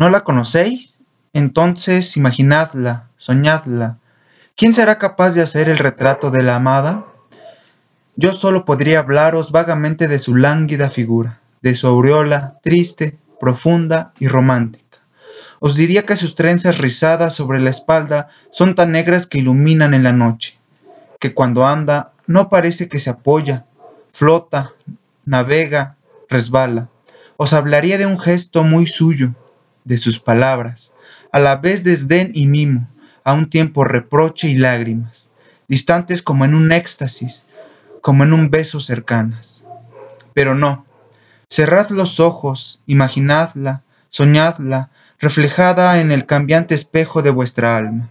¿No la conocéis? Entonces imaginadla, soñadla. ¿Quién será capaz de hacer el retrato de la amada? Yo solo podría hablaros vagamente de su lánguida figura, de su aureola triste, profunda y romántica. Os diría que sus trenzas rizadas sobre la espalda son tan negras que iluminan en la noche, que cuando anda no parece que se apoya, flota, navega, resbala. Os hablaría de un gesto muy suyo, de sus palabras, a la vez desdén y mimo, a un tiempo reproche y lágrimas, distantes como en un éxtasis, como en un beso cercanas. Pero no, cerrad los ojos, imaginadla, soñadla, reflejada en el cambiante espejo de vuestra alma.